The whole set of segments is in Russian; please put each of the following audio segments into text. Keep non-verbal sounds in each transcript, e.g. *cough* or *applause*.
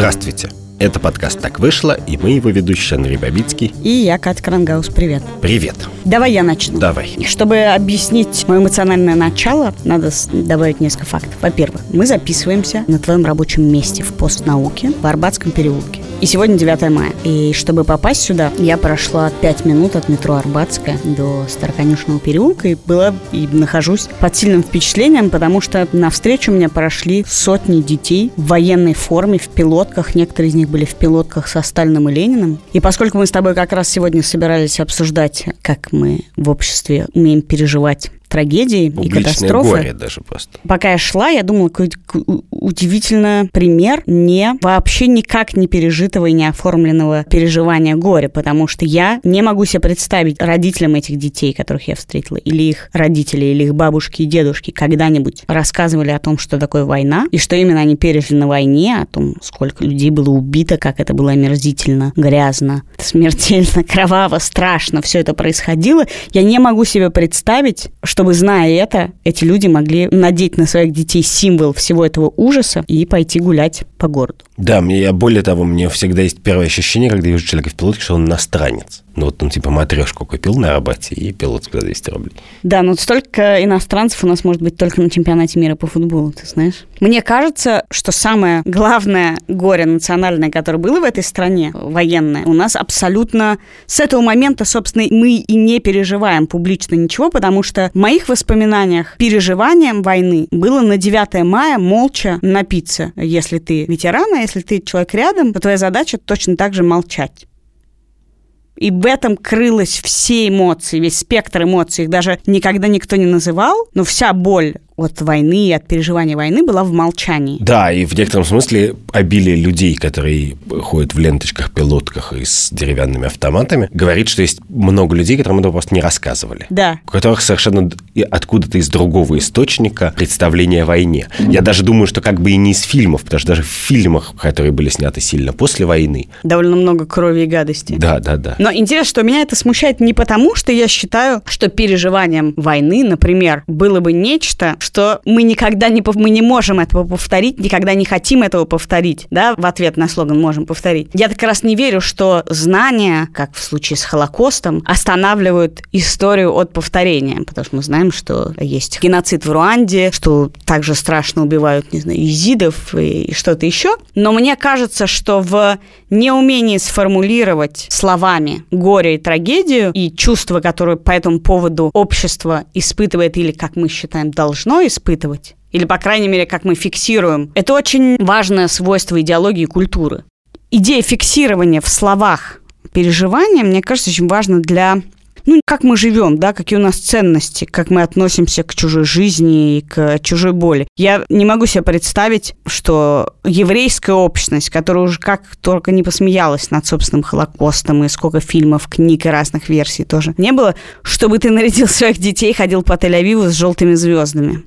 Здравствуйте! Это подкаст «Так вышло», и мы его ведущие Андрей Бабицкий. И я, Катя Крангаус. Привет. Привет. Давай я начну. Давай. Чтобы объяснить мое эмоциональное начало, надо добавить несколько фактов. Во-первых, мы записываемся на твоем рабочем месте в постнауке в Арбатском переулке. И сегодня 9 мая. И чтобы попасть сюда, я прошла 5 минут от метро Арбатская до Староконюшного переулка и была и нахожусь под сильным впечатлением, потому что навстречу мне прошли сотни детей в военной форме, в пилотках. Некоторые из них были в пилотках со Сталиным и Лениным. И поскольку мы с тобой как раз сегодня собирались обсуждать, как мы в обществе умеем переживать трагедии Публичное и катастрофы. горе даже просто. Пока я шла, я думала, какой удивительно пример не вообще никак не пережитого и не оформленного переживания горя, потому что я не могу себе представить родителям этих детей, которых я встретила, или их родители, или их бабушки и дедушки когда-нибудь рассказывали о том, что такое война, и что именно они пережили на войне, о том, сколько людей было убито, как это было омерзительно, грязно, смертельно, *laughs* кроваво, страшно, все это происходило. Я не могу себе представить, что чтобы, зная это, эти люди могли надеть на своих детей символ всего этого ужаса и пойти гулять по городу. Да, мне, я более того, мне всегда есть первое ощущение, когда я вижу человека в пилотке, что он иностранец. Ну вот он типа матрешку купил на работе и пилотку за 200 рублей. Да, но столько иностранцев у нас может быть только на чемпионате мира по футболу, ты знаешь. Мне кажется, что самое главное горе национальное, которое было в этой стране, военное, у нас абсолютно с этого момента, собственно, мы и не переживаем публично ничего, потому что в моих воспоминаниях переживанием войны было на 9 мая молча напиться. Если ты ветеран, а если ты человек рядом, то твоя задача точно так же молчать. И в этом крылась все эмоции, весь спектр эмоций. Их даже никогда никто не называл, но вся боль от войны и от переживания войны была в молчании. Да, и в некотором смысле обилие людей, которые ходят в ленточках, пилотках и с деревянными автоматами, говорит, что есть много людей, которым это просто не рассказывали. Да. У которых совершенно откуда-то из другого источника представление о войне. Я даже думаю, что как бы и не из фильмов, потому что даже в фильмах, которые были сняты сильно после войны... Довольно много крови и гадости. Да, да, да. Но интересно, что меня это смущает не потому, что я считаю, что переживанием войны, например, было бы нечто, что мы никогда не, мы не можем этого повторить, никогда не хотим этого повторить, да, в ответ на слоган «можем повторить». Я как раз не верю, что знания, как в случае с Холокостом, останавливают историю от повторения, потому что мы знаем, что есть геноцид в Руанде, что также страшно убивают, не знаю, изидов и что-то еще. Но мне кажется, что в неумении сформулировать словами горе и трагедию и чувства, которые по этому поводу общество испытывает или, как мы считаем, должно испытывать, или, по крайней мере, как мы фиксируем, это очень важное свойство идеологии и культуры. Идея фиксирования в словах переживания, мне кажется, очень важна для ну, как мы живем, да, какие у нас ценности, как мы относимся к чужой жизни и к чужой боли. Я не могу себе представить, что еврейская общность, которая уже как только не посмеялась над собственным Холокостом, и сколько фильмов, книг и разных версий тоже не было, чтобы ты нарядил своих детей, ходил по Тель-Авиву с желтыми звездами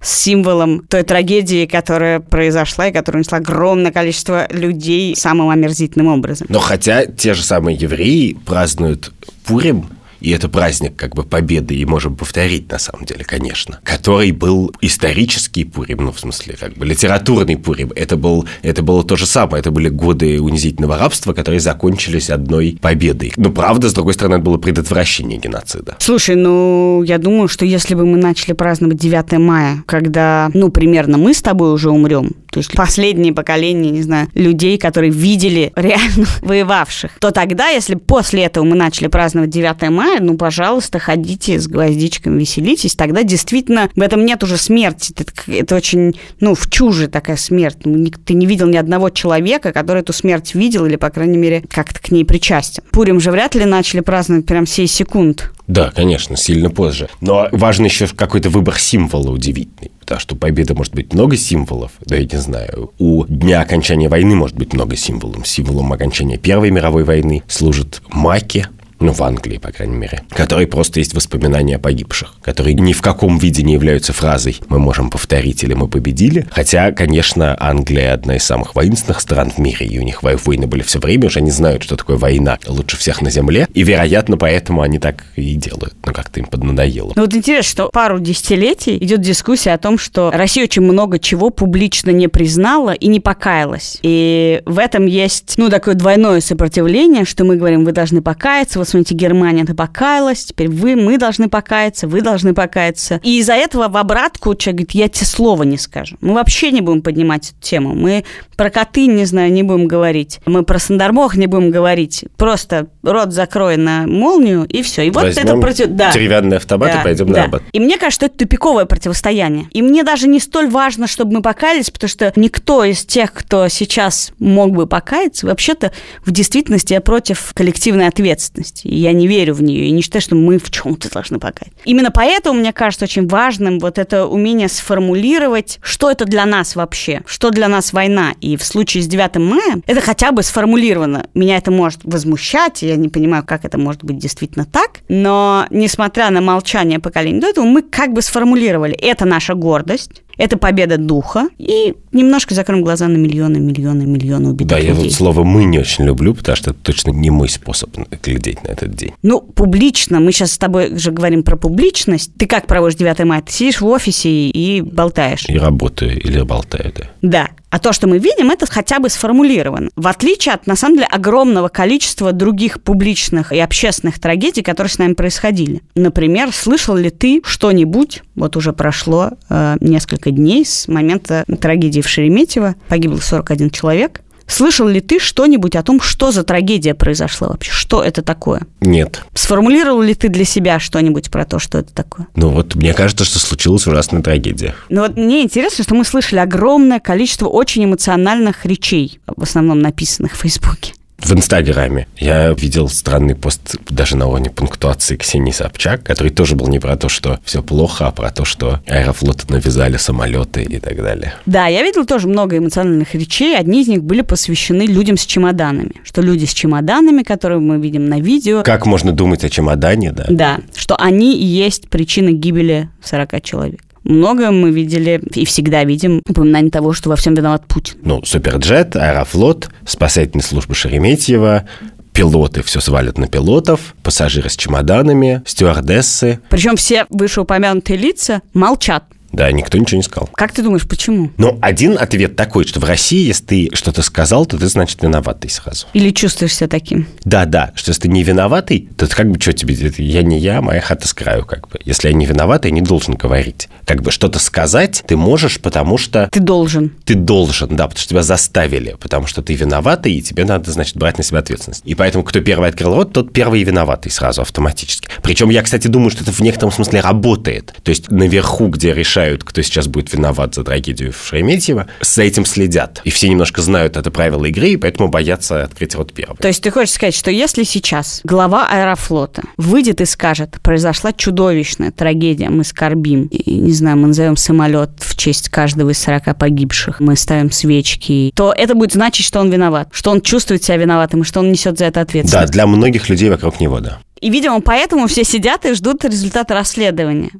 с символом той трагедии, которая произошла и которая унесла огромное количество людей самым омерзительным образом. Но хотя те же самые евреи празднуют Пурим и это праздник как бы победы, и можем повторить на самом деле, конечно, который был исторический Пурим, ну, в смысле, как бы литературный Пурим. Это, был, это было то же самое, это были годы унизительного рабства, которые закончились одной победой. Но правда, с другой стороны, это было предотвращение геноцида. Слушай, ну, я думаю, что если бы мы начали праздновать 9 мая, когда, ну, примерно мы с тобой уже умрем, то есть последнее поколение, не знаю, людей, которые видели реально *laughs* воевавших, то тогда, если после этого мы начали праздновать 9 мая, ну, пожалуйста, ходите с гвоздичками, веселитесь, тогда действительно в этом нет уже смерти. Это, это очень, ну, в чуже такая смерть. Ну, ты не видел ни одного человека, который эту смерть видел или, по крайней мере, как-то к ней причастен. Пурим же вряд ли начали праздновать прям сей секунд. Да, конечно, сильно позже. Но важно еще какой-то выбор символа удивительный. Потому что у победы может быть много символов. Да, я не знаю. У дня окончания войны может быть много символов. Символом окончания Первой мировой войны служит маки, ну, в Англии, по крайней мере, которой просто есть воспоминания о погибших, которые ни в каком виде не являются фразой «мы можем повторить» или «мы победили». Хотя, конечно, Англия одна из самых воинственных стран в мире, и у них войны были все время, уже они знают, что такое война лучше всех на земле, и, вероятно, поэтому они так и делают. Ну, как-то им поднадоело. Ну, вот интересно, что пару десятилетий идет дискуссия о том, что Россия очень много чего публично не признала и не покаялась. И в этом есть, ну, такое двойное сопротивление, что мы говорим, вы должны покаяться, смотрите, Германия это покаялась, теперь вы, мы должны покаяться, вы должны покаяться. И из-за этого в обратку человек говорит, я тебе слова не скажу. Мы вообще не будем поднимать эту тему. Мы про коты, не знаю, не будем говорить. Мы про Сандармох не будем говорить. Просто рот закрой на молнию, и все. И вот Возьмем это против... Да. деревянный автомат Да, и пойдем да. на работу. И мне кажется, что это тупиковое противостояние. И мне даже не столь важно, чтобы мы покаялись, потому что никто из тех, кто сейчас мог бы покаяться, вообще-то в действительности я против коллективной ответственности. И я не верю в нее, и не считаю, что мы в чем-то должны покаяться. Именно поэтому, мне кажется, очень важным вот это умение сформулировать, что это для нас вообще, что для нас война. И в случае с 9 мая это хотя бы сформулировано. Меня это может возмущать, я не понимаю, как это может быть действительно так. Но, несмотря на молчание поколения до этого, мы как бы сформулировали. Это наша гордость, это победа духа, и немножко закроем глаза на миллионы, миллионы, миллионы убитых Да, я людей. вот слово «мы» не очень люблю, потому что это точно не мой способ глядеть на этот день. Ну, публично, мы сейчас с тобой же говорим про публичность. Ты как проводишь 9 мая? Ты сидишь в офисе и болтаешь. И работаю или болтаю, да. Да. А то, что мы видим, это хотя бы сформулировано. В отличие от, на самом деле, огромного количества других публичных и общественных трагедий, которые с нами происходили. Например, слышал ли ты что-нибудь, вот уже прошло э, несколько дней с момента трагедии в Шереметьево, погибло 41 человек, Слышал ли ты что-нибудь о том, что за трагедия произошла вообще? Что это такое? Нет. Сформулировал ли ты для себя что-нибудь про то, что это такое? Ну вот мне кажется, что случилась ужасная трагедия. Ну вот мне интересно, что мы слышали огромное количество очень эмоциональных речей, в основном написанных в Фейсбуке. В Инстаграме я видел странный пост даже на уровне пунктуации Ксении Собчак, который тоже был не про то, что все плохо, а про то, что аэрофлоты навязали самолеты и так далее. Да, я видел тоже много эмоциональных речей. Одни из них были посвящены людям с чемоданами. Что люди с чемоданами, которые мы видим на видео, Как можно думать о чемодане, да? да, что они и есть причина гибели 40 человек. Много мы видели и всегда видим упоминание того, что во всем виноват Путин. Ну, Суперджет, Аэрофлот, спасательная служба Шереметьево, пилоты все свалят на пилотов, пассажиры с чемоданами, стюардессы. Причем все вышеупомянутые лица молчат. Да, никто ничего не сказал. Как ты думаешь, почему? Но один ответ такой, что в России, если ты что-то сказал, то ты, значит, виноватый сразу. Или чувствуешь себя таким? Да, да, что если ты не виноватый, то ты как бы что тебе, это я не я, моя хата с краю, как бы. Если я не виноватый, я не должен говорить. Как бы что-то сказать ты можешь, потому что Ты должен. ты должен, да, потому что тебя заставили, потому что ты виноватый, и тебе надо, значит, брать на себя ответственность. И поэтому, кто первый открыл рот, тот первый и виноватый сразу автоматически. Причем я, кстати, думаю, что это в некотором смысле работает. То есть наверху, где решают, кто сейчас будет виноват за трагедию в Шереметьево, за этим следят. И все немножко знают это правило игры, и поэтому боятся открыть рот первым. То есть ты хочешь сказать, что если сейчас глава аэрофлота выйдет и скажет, произошла чудовищная трагедия, мы скорбим, и, не знаю, мы назовем самолет в честь каждого из 40 погибших, мы ставим свечки, то это будет значить, что он виноват, что он чувствует себя виноватым, и что он несет за это Да, ответственность. для многих людей вокруг него, да. И, видимо, поэтому все сидят и ждут результата расследования.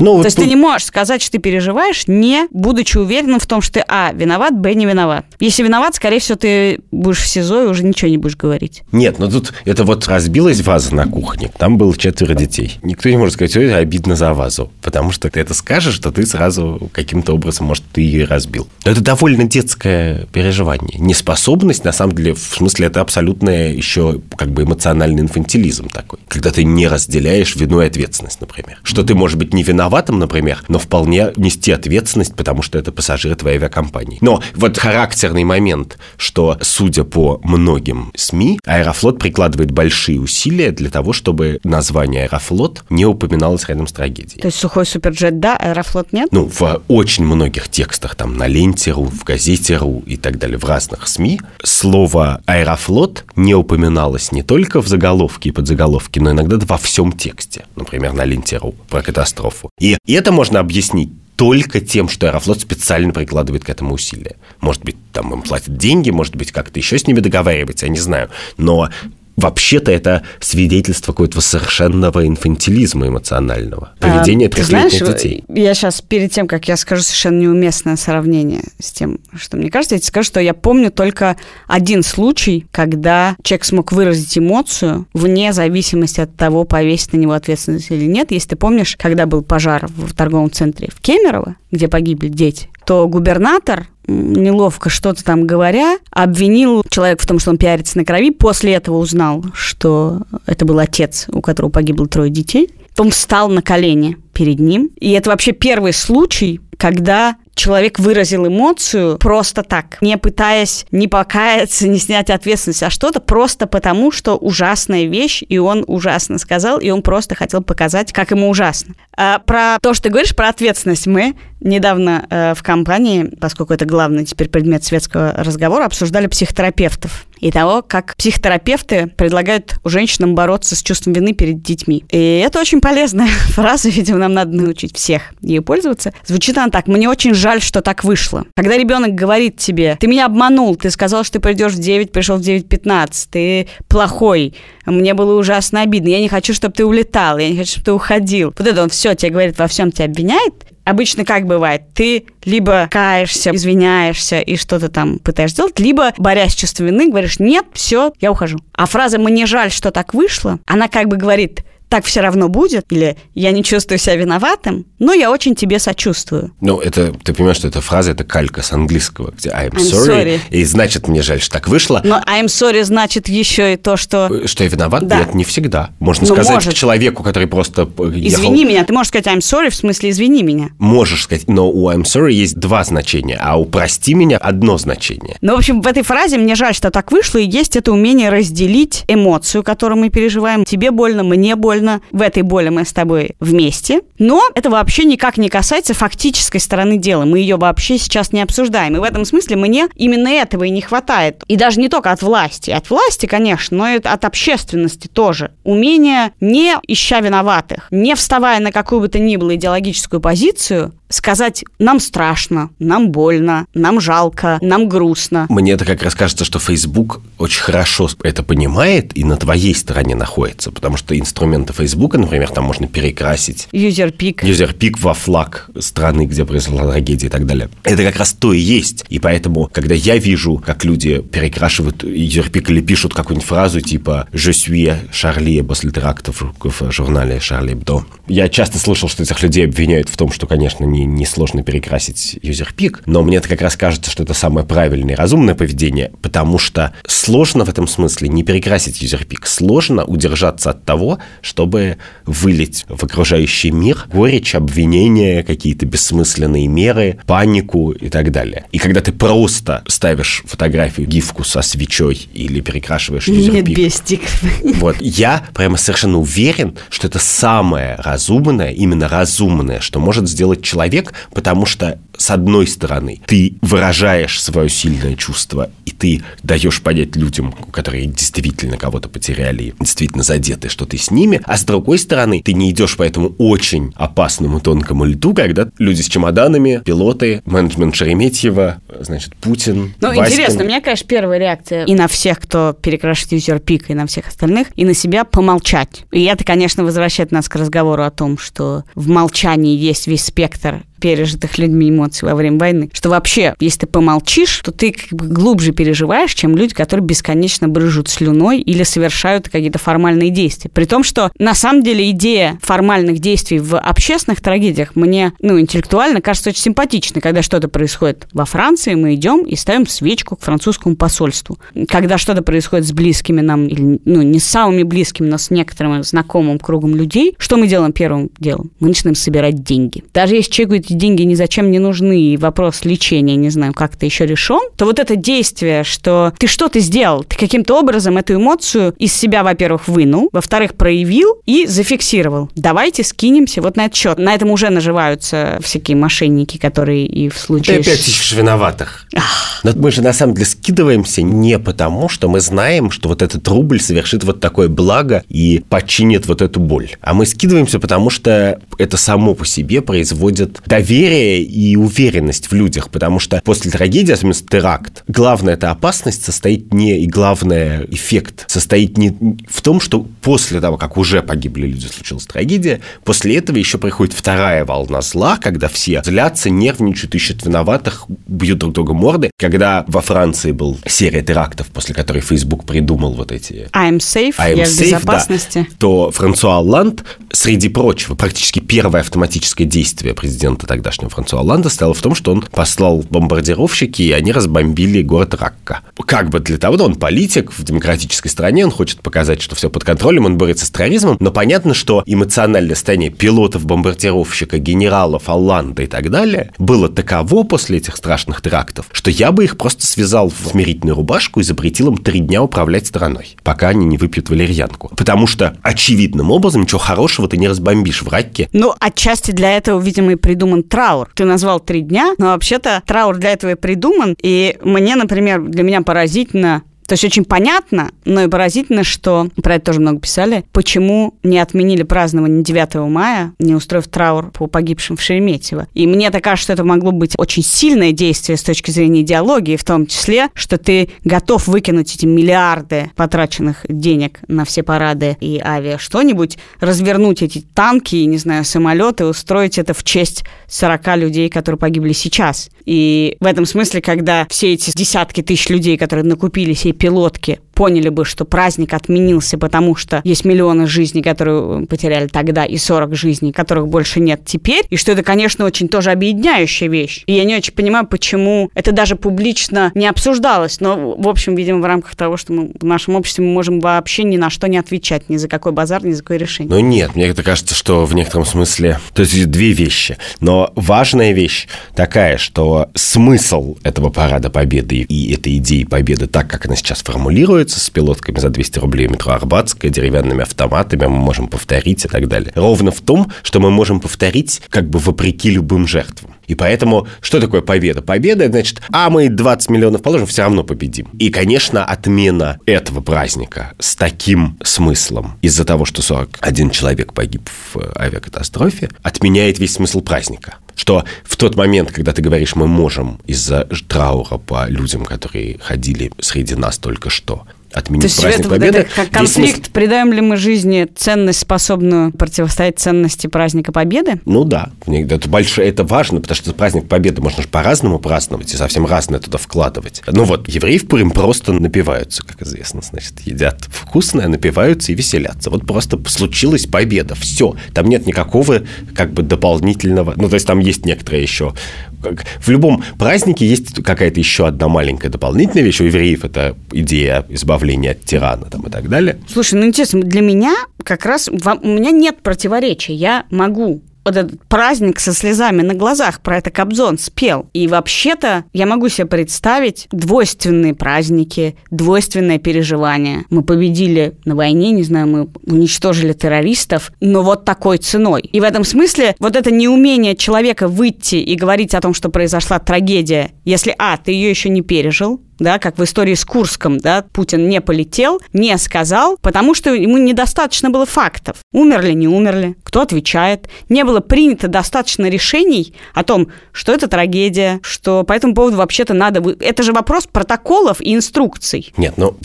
Ну, вот То есть тут- ты не можешь сказать, что ты переживаешь, не будучи уверенным в том, что ты, а, виноват, б, не виноват. Если виноват, скорее всего, ты будешь в СИЗО и уже ничего не будешь говорить. Нет, но тут это вот разбилась ваза на кухне, там было четверо детей. Никто не может сказать, что это обидно за вазу, потому что ты это скажешь, что ты сразу каким-то образом, может, ты ее разбил. Но это довольно детское переживание. Неспособность, на самом деле, в смысле, это абсолютное еще как бы эмоциональный инфантилизм такой, когда ты не разделяешь вину и ответственность, например. Что ты, может быть, не виноватым, например, но вполне нести ответственность, потому что это пассажиры твоей авиакомпании. Но вот характерный момент, что, судя по многим СМИ, Аэрофлот прикладывает большие усилия для того, чтобы название Аэрофлот не упоминалось рядом с трагедией. То есть сухой суперджет да, аэрофлот нет? Ну, в очень многих текстах, там, на Ленте.ру, в Газете.ру и так далее, в разных СМИ, слово «аэрофлот» не упоминалось не только в заголовке и подзаголовке, но иногда во всем тексте. Например, на Ленте.ру про катастрофу. И это можно объяснить только тем, что Аэрофлот специально прикладывает к этому усилия. Может быть, там им платят деньги, может быть, как-то еще с ними договаривается, я не знаю. Но вообще-то это свидетельство какого-то совершенного инфантилизма эмоционального. Поведение а, трехлетних детей. Я сейчас, перед тем, как я скажу совершенно неуместное сравнение с тем, что мне кажется, я тебе скажу, что я помню только один случай, когда человек смог выразить эмоцию вне зависимости от того, повесить на него ответственность или нет. Если ты помнишь, когда был пожар в торговом центре в Кемерово, где погибли дети, то губернатор неловко что-то там говоря, обвинил человека в том, что он пиарится на крови. После этого узнал, что это был отец, у которого погибло трое детей. Он встал на колени перед ним. И это вообще первый случай, когда человек выразил эмоцию просто так, не пытаясь не покаяться, *laughs* не снять ответственность, а что-то просто потому, что ужасная вещь, и он ужасно сказал, и он просто хотел показать, как ему ужасно. А про то, что ты говоришь, про ответственность мы недавно э, в компании, поскольку это главный теперь предмет светского разговора, обсуждали психотерапевтов и того, как психотерапевты предлагают женщинам бороться с чувством вины перед детьми. И это очень полезная *laughs* фраза, видимо, нам надо научить всех ее пользоваться. Звучит она так, мне очень жаль, что так вышло. Когда ребенок говорит тебе, ты меня обманул, ты сказал, что ты придешь в 9, пришел в 9.15, ты плохой, мне было ужасно обидно, я не хочу, чтобы ты улетал, я не хочу, чтобы ты уходил. Вот это он все тебе говорит, во всем тебя обвиняет, обычно как бывает? Ты либо каешься, извиняешься и что-то там пытаешься сделать, либо, борясь с чувством вины, говоришь, нет, все, я ухожу. А фраза «мне жаль, что так вышло», она как бы говорит, так все равно будет, или я не чувствую себя виноватым, но я очень тебе сочувствую. Ну, это, ты понимаешь, что эта фраза, это калька с английского, где I'm, I'm sorry, sorry, и значит, мне жаль, что так вышло. Но I'm sorry значит еще и то, что... Э, что я виноват? Да. Нет, не всегда. Можно ну, сказать может. человеку, который просто Извини меня, ты можешь сказать I'm sorry в смысле извини меня. Можешь сказать, но у I'm sorry есть два значения, а у прости меня одно значение. Ну, в общем, в этой фразе мне жаль, что так вышло, и есть это умение разделить эмоцию, которую мы переживаем. Тебе больно, мне больно, больно, в этой боли мы с тобой вместе, но это вообще никак не касается фактической стороны дела. Мы ее вообще сейчас не обсуждаем. И в этом смысле мне именно этого и не хватает. И даже не только от власти. От власти, конечно, но и от общественности тоже. Умение, не ища виноватых, не вставая на какую бы то ни было идеологическую позицию, сказать «нам страшно», «нам больно», «нам жалко», «нам грустно». Мне это как раз кажется, что Facebook очень хорошо это понимает и на твоей стороне находится, потому что инструменты Facebook, например, там можно перекрасить юзерпик юзерпик во флаг страны, где произошла трагедия и так далее. Это как раз то и есть. И поэтому, когда я вижу, как люди перекрашивают юзерпик или пишут какую-нибудь фразу типа «Je suis Charlie» после терактов в журнале «Шарли Эбдо», я часто слышал, что этих людей обвиняют в том, что, конечно, не не, сложно перекрасить юзерпик, но мне это как раз кажется, что это самое правильное и разумное поведение, потому что сложно в этом смысле не перекрасить юзерпик, сложно удержаться от того, чтобы вылить в окружающий мир горечь, обвинения, какие-то бессмысленные меры, панику и так далее. И когда ты просто ставишь фотографию, гифку со свечой или перекрашиваешь. Нет, бестик. Вот, я прямо совершенно уверен, что это самое разумное, именно разумное, что может сделать человек человек, потому что с одной стороны, ты выражаешь свое сильное чувство, и ты даешь понять людям, которые действительно кого-то потеряли, действительно задеты, что ты с ними, а с другой стороны, ты не идешь по этому очень опасному тонкому льду, когда люди с чемоданами, пилоты, менеджмент Шереметьева, значит, Путин, Ну, Васькин. интересно, у меня, конечно, первая реакция и на всех, кто перекрашивает юзер-пик, и на всех остальных, и на себя помолчать. И это, конечно, возвращает нас к разговору о том, что в молчании есть весь спектр пережитых людьми эмоций во время войны, что вообще, если ты помолчишь, то ты как бы глубже переживаешь, чем люди, которые бесконечно брыжут слюной или совершают какие-то формальные действия. При том, что на самом деле идея формальных действий в общественных трагедиях мне, ну, интеллектуально кажется очень симпатичной. Когда что-то происходит во Франции, мы идем и ставим свечку к французскому посольству. Когда что-то происходит с близкими нам, или, ну, не с самыми близкими, но с некоторым знакомым кругом людей, что мы делаем первым делом? Мы начинаем собирать деньги. Даже если человек говорит, эти деньги ни зачем не нужны, и вопрос лечения, не знаю, как-то еще решен, то вот это действие, что ты что-то сделал, ты каким-то образом эту эмоцию из себя, во-первых, вынул, во-вторых, проявил и зафиксировал. Давайте скинемся вот на этот счет. На этом уже наживаются всякие мошенники, которые и в случае... Ты опять ищешь виноватых. Ах Но мы же на самом деле скидываемся не потому, что мы знаем, что вот этот рубль совершит вот такое благо и починит вот эту боль. А мы скидываемся, потому что это само по себе производит доверие и уверенность в людях, потому что после трагедии, особенно теракт, главная эта опасность состоит не, и главный эффект состоит не в том, что после того, как уже погибли люди, случилась трагедия, после этого еще приходит вторая волна зла, когда все злятся, нервничают, ищут виноватых, бьют друг друга морды. Когда во Франции был серия терактов, после которой Facebook придумал вот эти... I'm safe, I'm я safe, в безопасности. Да, то Франсуа Олланд, среди прочего, практически первое автоматическое действие президента тогдашнего Франсуа Олланда стало в том, что он послал бомбардировщики, и они разбомбили город Ракка. Как бы для того, что он политик в демократической стране, он хочет показать, что все под контролем, он борется с терроризмом, но понятно, что эмоциональное состояние пилотов, бомбардировщика, генералов, Олланда и так далее было таково после этих страшных терактов, что я бы их просто связал в смирительную рубашку и запретил им три дня управлять страной, пока они не выпьют валерьянку. Потому что очевидным образом ничего хорошего ты не разбомбишь в Ракке. Ну, отчасти для этого, видимо, и придуман траур. Ты назвал три дня, но вообще-то траур для этого и придуман. И мне, например, для меня поразительно то есть очень понятно, но и поразительно, что, про это тоже много писали, почему не отменили празднование 9 мая, не устроив траур по погибшим в Шереметьево. И мне так кажется, что это могло быть очень сильное действие с точки зрения идеологии, в том числе, что ты готов выкинуть эти миллиарды потраченных денег на все парады и авиа что-нибудь, развернуть эти танки, не знаю, самолеты, устроить это в честь 40 людей, которые погибли сейчас. И в этом смысле, когда все эти десятки тысяч людей, которые накупили сей пилотки поняли бы, что праздник отменился, потому что есть миллионы жизней, которые потеряли тогда, и 40 жизней, которых больше нет теперь, и что это, конечно, очень тоже объединяющая вещь. И я не очень понимаю, почему это даже публично не обсуждалось, но, в общем, видимо, в рамках того, что мы в нашем обществе мы можем вообще ни на что не отвечать, ни за какой базар, ни за какое решение. Ну нет, мне это кажется, что в некотором смысле, то есть две вещи, но важная вещь такая, что смысл этого парада победы и этой идеи победы, так как она сейчас формулируется, с пилотками за 200 рублей метро Арбатская, деревянными автоматами, мы можем повторить и так далее. Ровно в том, что мы можем повторить как бы вопреки любым жертвам. И поэтому, что такое победа? Победа, значит, а мы 20 миллионов положим, все равно победим. И, конечно, отмена этого праздника с таким смыслом из-за того, что 41 человек погиб в авиакатастрофе, отменяет весь смысл праздника что в тот момент, когда ты говоришь, мы можем из-за траура по людям, которые ходили среди нас только что, отменить То есть праздник это, Победы. Это как конфликт, смысл... придаем ли мы жизни ценность, способную противостоять ценности праздника Победы? Ну да, это большое, это важно, потому что праздник Победы можно же по-разному праздновать и совсем разное туда вкладывать. Ну вот, евреи в Пурим просто напиваются, как известно, значит, едят вкусное, напиваются и веселятся. Вот просто случилась победа, все. Там нет никакого как бы дополнительного, ну то есть там есть некоторые еще в любом празднике есть какая-то еще одна маленькая дополнительная вещь. У евреев это идея избавления от тирана там, и так далее. Слушай, ну интересно, для меня как раз у меня нет противоречия. Я могу вот этот праздник со слезами на глазах, про это Кобзон спел. И вообще-то я могу себе представить двойственные праздники, двойственное переживание. Мы победили на войне, не знаю, мы уничтожили террористов, но вот такой ценой. И в этом смысле вот это неумение человека выйти и говорить о том, что произошла трагедия, если, а, ты ее еще не пережил, да, как в истории с Курском, да, Путин не полетел, не сказал, потому что ему недостаточно было фактов. Умерли, не умерли, кто отвечает. Не было принято достаточно решений о том, что это трагедия, что по этому поводу вообще-то надо... Это же вопрос протоколов и инструкций. Нет, ну,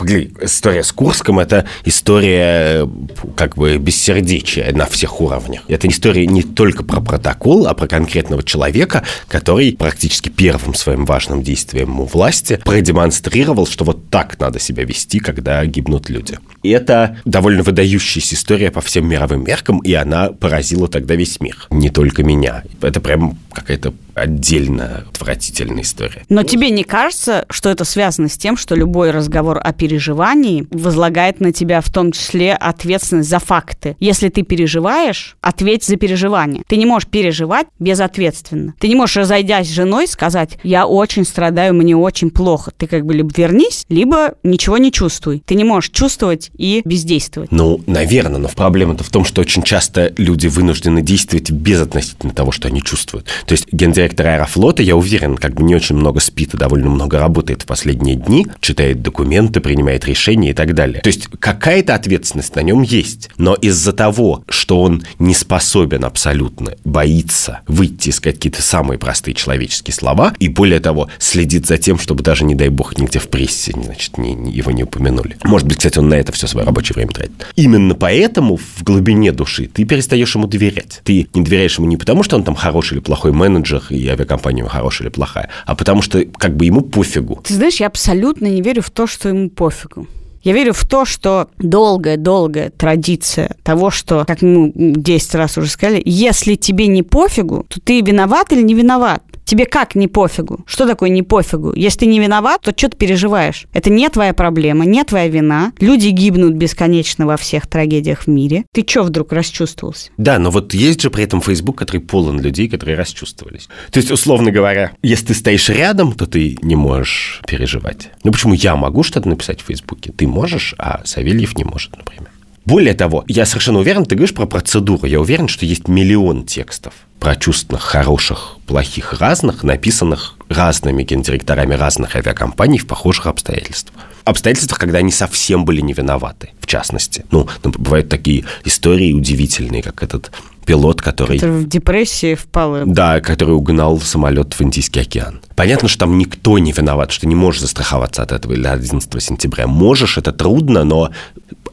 история с Курском – это история как бы бессердечия на всех уровнях. Это история не только про протокол, а про конкретного человека, который практически первым своим важным действием у власти продемонстрировал продемонстрировал, что вот так надо себя вести, когда гибнут люди. И это довольно выдающаяся история по всем мировым меркам, и она поразила тогда весь мир, не только меня. Это прям какая-то отдельная отвратительная история. Но тебе не кажется, что это связано с тем, что любой разговор о переживании возлагает на тебя в том числе ответственность за факты? Если ты переживаешь, ответь за переживание. Ты не можешь переживать безответственно. Ты не можешь, разойдясь с женой, сказать, я очень страдаю, мне очень плохо. Ты как бы либо вернись, либо ничего не чувствуй. Ты не можешь чувствовать и бездействовать. Ну, наверное, но проблема-то в том, что очень часто люди вынуждены действовать без относительно того, что они чувствуют. То есть гендиректор аэрофлота, я уверен, как бы не очень много спит и довольно много работает в последние дни, читает документы, принимает решения и так далее. То есть какая-то ответственность на нем есть. Но из-за того, что он не способен абсолютно, боится выйти и сказать какие-то самые простые человеческие слова, и более того, следит за тем, чтобы даже, не дай бог, нигде в прессе значит, не, не, его не упомянули. Может быть, кстати, он на это все свое рабочее время тратит. Именно поэтому в глубине души ты перестаешь ему доверять. Ты не доверяешь ему не потому, что он там хороший или плохой менеджер, и авиакомпания хорошая или плохая, а потому что как бы ему пофигу. Ты знаешь, я абсолютно не верю в то, что ему пофигу. Я верю в то, что долгая-долгая традиция того, что, как мы 10 раз уже сказали, если тебе не пофигу, то ты виноват или не виноват. Тебе как не пофигу? Что такое не пофигу? Если ты не виноват, то что ты переживаешь? Это не твоя проблема, не твоя вина. Люди гибнут бесконечно во всех трагедиях в мире. Ты что вдруг расчувствовался? Да, но вот есть же при этом Facebook, который полон людей, которые расчувствовались. То есть, условно говоря, если ты стоишь рядом, то ты не можешь переживать. Ну почему я могу что-то написать в Фейсбуке? Ты можешь, а Савельев не может, например. Более того, я совершенно уверен, ты говоришь про процедуру. Я уверен, что есть миллион текстов про чувственных, хороших, плохих, разных, написанных разными гендиректорами разных авиакомпаний в похожих обстоятельствах. Обстоятельствах, когда они совсем были не виноваты, в частности. Ну, бывают такие истории удивительные, как этот пилот, который... Который в депрессии впал. Да, который угнал самолет в Индийский океан. Понятно, что там никто не виноват, что не можешь застраховаться от этого или 11 сентября. Можешь, это трудно, но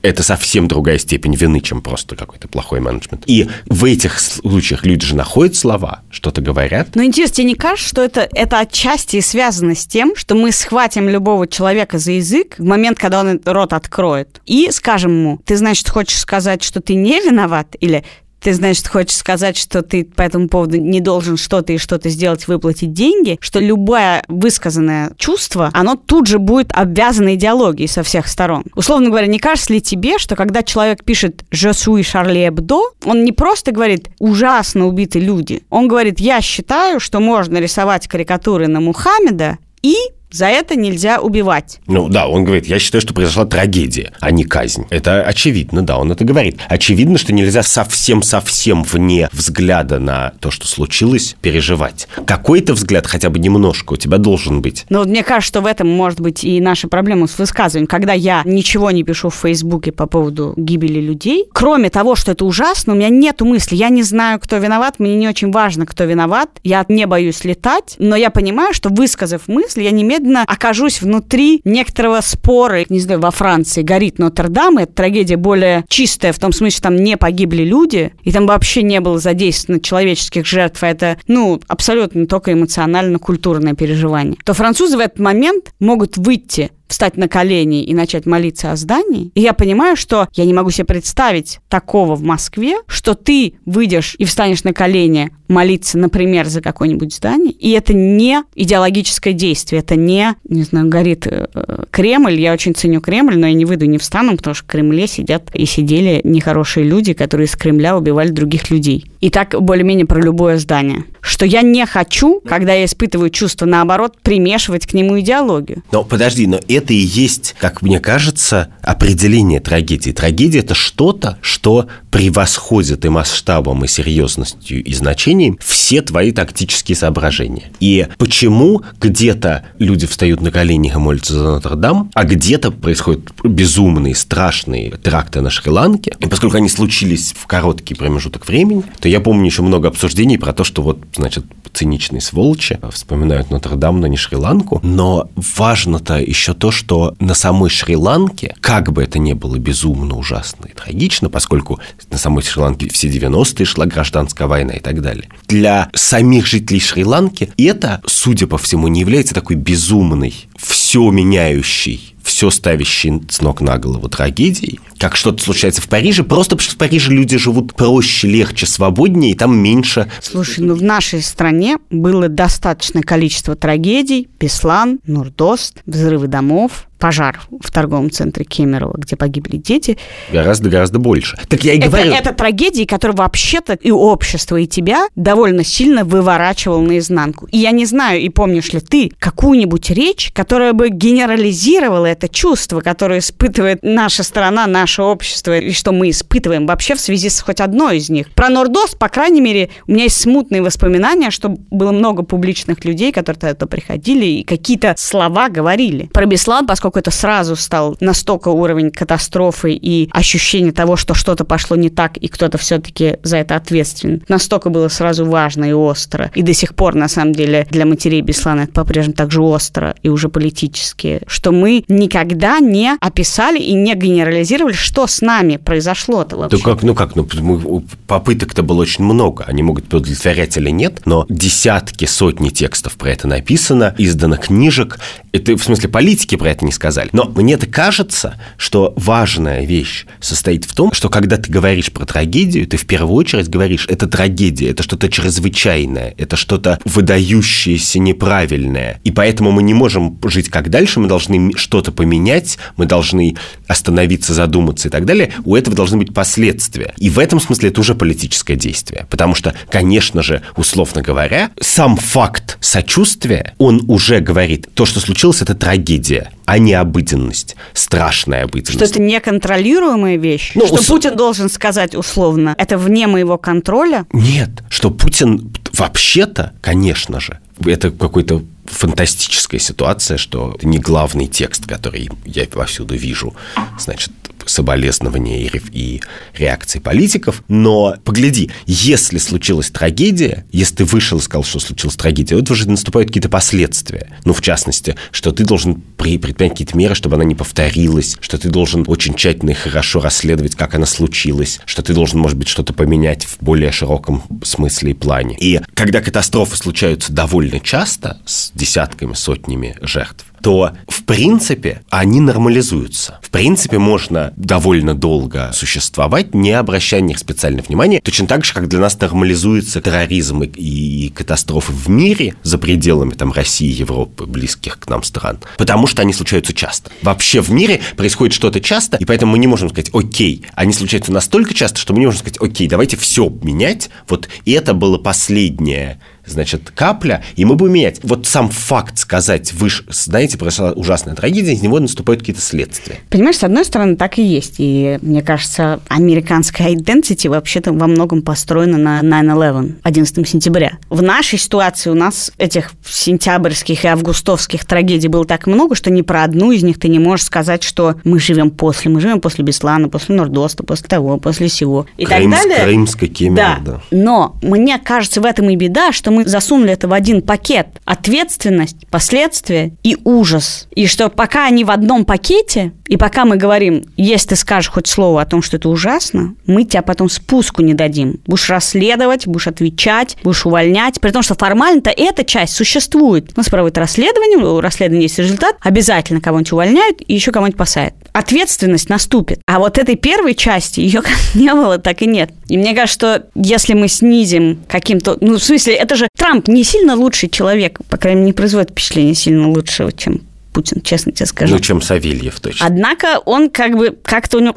это совсем другая степень вины, чем просто какой-то плохой менеджмент. И в этих случаях люди же находят слова, что-то говорят. Но интересно, тебе не кажется, что это, это отчасти связано с тем, что мы схватим любого человека за язык в момент, когда он рот откроет, и скажем ему, ты, значит, хочешь сказать, что ты не виноват, или ты, значит, хочешь сказать, что ты по этому поводу не должен что-то и что-то сделать, выплатить деньги, что любое высказанное чувство, оно тут же будет обвязано идеологией со всех сторон. Условно говоря, не кажется ли тебе, что когда человек пишет «Je suis Charlie Hebdo», он не просто говорит «ужасно убиты люди», он говорит «я считаю, что можно рисовать карикатуры на Мухаммеда и за это нельзя убивать. Ну да, он говорит, я считаю, что произошла трагедия, а не казнь. Это очевидно, да, он это говорит. Очевидно, что нельзя совсем-совсем вне взгляда на то, что случилось, переживать. Какой-то взгляд, хотя бы немножко, у тебя должен быть. Ну вот мне кажется, что в этом может быть и наша проблема с высказыванием. Когда я ничего не пишу в Фейсбуке по поводу гибели людей, кроме того, что это ужасно, у меня нету мысли. Я не знаю, кто виноват, мне не очень важно, кто виноват. Я не боюсь летать, но я понимаю, что высказав мысль, я немедленно немедленно окажусь внутри некоторого спора. Не знаю, во Франции горит Нотр-Дам, это трагедия более чистая, в том смысле, что там не погибли люди, и там вообще не было задействовано человеческих жертв, а это, ну, абсолютно только эмоционально-культурное переживание. То французы в этот момент могут выйти встать на колени и начать молиться о здании. И я понимаю, что я не могу себе представить такого в Москве, что ты выйдешь и встанешь на колени молиться, например, за какое-нибудь здание, и это не идеологическое действие, это не, не знаю, горит э, Кремль, я очень ценю Кремль, но я не выйду, не встану, потому что в Кремле сидят и сидели нехорошие люди, которые из Кремля убивали других людей. И так более-менее про любое здание. Что я не хочу, когда я испытываю чувство, наоборот, примешивать к нему идеологию. Но подожди, но это и есть, как мне кажется, определение трагедии. Трагедия – это что-то, что превосходит и масштабом, и серьезностью, и значением все твои тактические соображения. И почему где-то люди встают на колени и молятся за Нотр-Дам, а где-то происходят безумные, страшные теракты на Шри-Ланке, и поскольку они случились в короткий промежуток времени, то я помню еще много обсуждений про то, что вот, значит, циничные сволочи вспоминают Нотр-Дам, но не Шри-Ланку. Но важно-то еще то, что на самой Шри-Ланке, как бы это ни было безумно ужасно и трагично, поскольку на самой Шри-Ланке все 90-е шла гражданская война и так далее, для самих жителей Шри-Ланки это, судя по всему, не является такой безумной, все меняющей все ставящей с ног на голову трагедией, как что-то случается в Париже, просто потому что в Париже люди живут проще, легче, свободнее, и там меньше. Слушай, ну в нашей стране было достаточное количество трагедий. Беслан, Нурдост, взрывы домов, пожар в торговом центре Кемерово, где погибли дети. Гораздо-гораздо больше. Так я и это, говорю... Это трагедии, которые вообще-то и общество, и тебя довольно сильно выворачивал наизнанку. И я не знаю, и помнишь ли ты какую-нибудь речь, которая бы генерализировала это чувство, которое испытывает наша страна, наше общество, и что мы испытываем вообще в связи с хоть одной из них. Про Нордост, по крайней мере, у меня есть смутные воспоминания, что было много публичных людей, которые тогда приходили и какие-то слова говорили. Про Беслан, поскольку это сразу стал настолько уровень катастрофы и ощущение того, что что-то пошло не так, и кто-то все-таки за это ответственен, настолько было сразу важно и остро. И до сих пор, на самом деле, для матерей Беслана это по-прежнему так же остро и уже политически, что мы никогда не описали и не генерализировали, что с нами произошло-то вообще. Да как, ну как, ну попыток-то было очень много, они могут удовлетворять или нет, но десятки, сотни текстов про это написано, издано книжек, это в смысле политики про это не сказали. Но мне-то кажется, что важная вещь состоит в том, что когда ты говоришь про трагедию, ты в первую очередь говоришь, это трагедия, это что-то чрезвычайное, это что-то выдающееся неправильное. И поэтому мы не можем жить как дальше, мы должны что-то поменять, мы должны остановиться, задуматься и так далее. У этого должны быть последствия. И в этом смысле это уже политическое действие. Потому что, конечно же, условно говоря, сам факт сочувствия, он уже говорит, то, что случилось, это трагедия а не обыденность, страшная обыденность. Что это неконтролируемая вещь? Ну, что ус... Путин должен сказать условно, это вне моего контроля? Нет, что Путин вообще-то, конечно же, это какой-то фантастическая ситуация, что это не главный текст, который я повсюду вижу, значит, соболезнования и, реакции политиков. Но погляди, если случилась трагедия, если ты вышел и сказал, что случилась трагедия, вот уже наступают какие-то последствия. Ну, в частности, что ты должен предпринять какие-то меры, чтобы она не повторилась, что ты должен очень тщательно и хорошо расследовать, как она случилась, что ты должен, может быть, что-то поменять в более широком смысле и плане. И когда катастрофы случаются довольно часто, с десятками, сотнями жертв, то, в принципе, они нормализуются. В принципе, можно довольно долго существовать, не обращая на них специального внимания, точно так же, как для нас нормализуется терроризм и, и катастрофы в мире за пределами там, России, Европы, близких к нам стран, потому что они случаются часто. Вообще в мире происходит что-то часто, и поэтому мы не можем сказать, окей, они случаются настолько часто, что мы не можем сказать, окей, давайте все менять, вот это было последнее значит, капля, и мы будем менять. Вот сам факт сказать, вы знаете, произошла ужасная трагедия, из него наступают какие-то следствия. Понимаешь, с одной стороны, так и есть. И мне кажется, американская identity вообще-то во многом построена на 9-11, 11 сентября. В нашей ситуации у нас этих сентябрьских и августовских трагедий было так много, что ни про одну из них ты не можешь сказать, что мы живем после. Мы живем после Беслана, после Нордоста, после того, после всего. И Крымск, так далее. Крымской Кемер, да. да. Но мне кажется, в этом и беда, что мы засунули это в один пакет. Ответственность, последствия и ужас. И что пока они в одном пакете, и пока мы говорим, если ты скажешь хоть слово о том, что это ужасно, мы тебя потом спуску не дадим. Будешь расследовать, будешь отвечать, будешь увольнять. При том, что формально-то эта часть существует. У нас проводят расследование, у расследования есть результат, обязательно кого-нибудь увольняют и еще кого-нибудь посадят. Ответственность наступит. А вот этой первой части ее как *laughs* не было, так и нет. И мне кажется, что если мы снизим каким-то... Ну, в смысле, это же Трамп не сильно лучший человек, по крайней мере, не производит впечатление сильно лучшего, чем Путин, честно тебе скажу. Ну, чем Савельев, точно. Однако он как бы как-то у него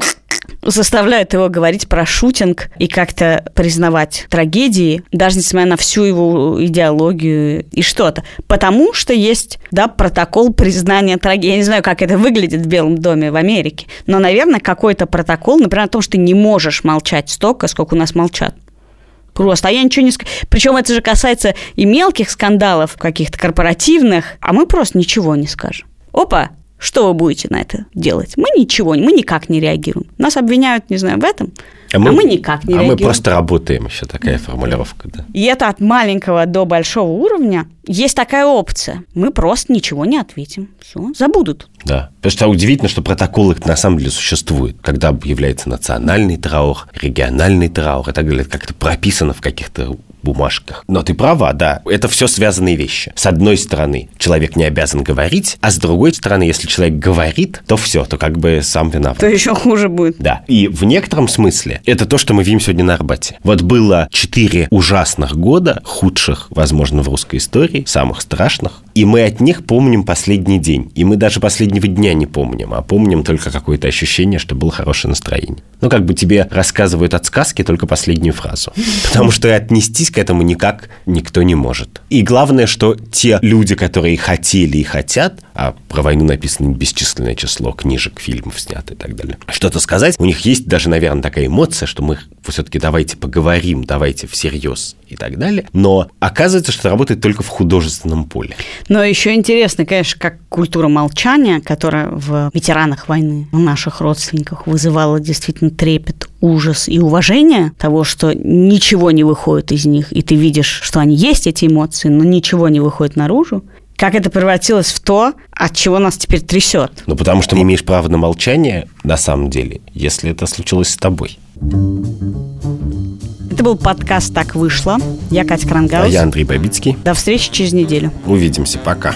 заставляет его говорить про шутинг и как-то признавать трагедии, даже несмотря на всю его идеологию и что-то. Потому что есть, да, протокол признания трагедии. Я не знаю, как это выглядит в Белом доме в Америке, но, наверное, какой-то протокол, например, о том, что ты не можешь молчать столько, сколько у нас молчат. Просто. А я ничего не скажу. Причем это же касается и мелких скандалов, каких-то корпоративных, а мы просто ничего не скажем. Опа, что вы будете на это делать? Мы ничего, мы никак не реагируем. Нас обвиняют, не знаю, в этом, а мы, а мы никак не а реагируем. мы просто работаем, еще такая формулировка, да. И это от маленького до большого уровня есть такая опция. Мы просто ничего не ответим. Все, забудут. Да. Потому что удивительно, что протоколы на самом деле существуют. Когда объявляется национальный траур, региональный траур и так далее, как-то прописано в каких-то бумажках. Но ты права, да, это все связанные вещи. С одной стороны, человек не обязан говорить, а с другой стороны, если человек говорит, то все, то как бы сам виноват. То еще хуже будет. Да. И в некотором смысле это то, что мы видим сегодня на Арбате. Вот было четыре ужасных года, худших, возможно, в русской истории, самых страшных, и мы от них помним последний день. И мы даже последнего дня не помним, а помним только какое-то ощущение, что было хорошее настроение. Ну, как бы тебе рассказывают от сказки только последнюю фразу. Потому что отнестись к этому никак никто не может. И главное, что те люди, которые хотели и хотят, а про войну написано бесчисленное число книжек, фильмов снято и так далее, что-то сказать, у них есть даже, наверное, такая эмоция, что мы все-таки давайте поговорим, давайте всерьез и так далее. Но оказывается, что это работает только в художественном поле. Но еще интересно, конечно, как культура молчания, которая в ветеранах войны, в наших родственниках вызывала действительно трепет, ужас и уважение того, что ничего не выходит из них, и ты видишь, что они есть, эти эмоции, но ничего не выходит наружу. Как это превратилось в то, от чего нас теперь трясет? Ну, потому что имеешь право на молчание, на самом деле, если это случилось с тобой. Это был подкаст «Так вышло». Я Катя Крангаус. А я Андрей Бабицкий. До встречи через неделю. Увидимся. Пока.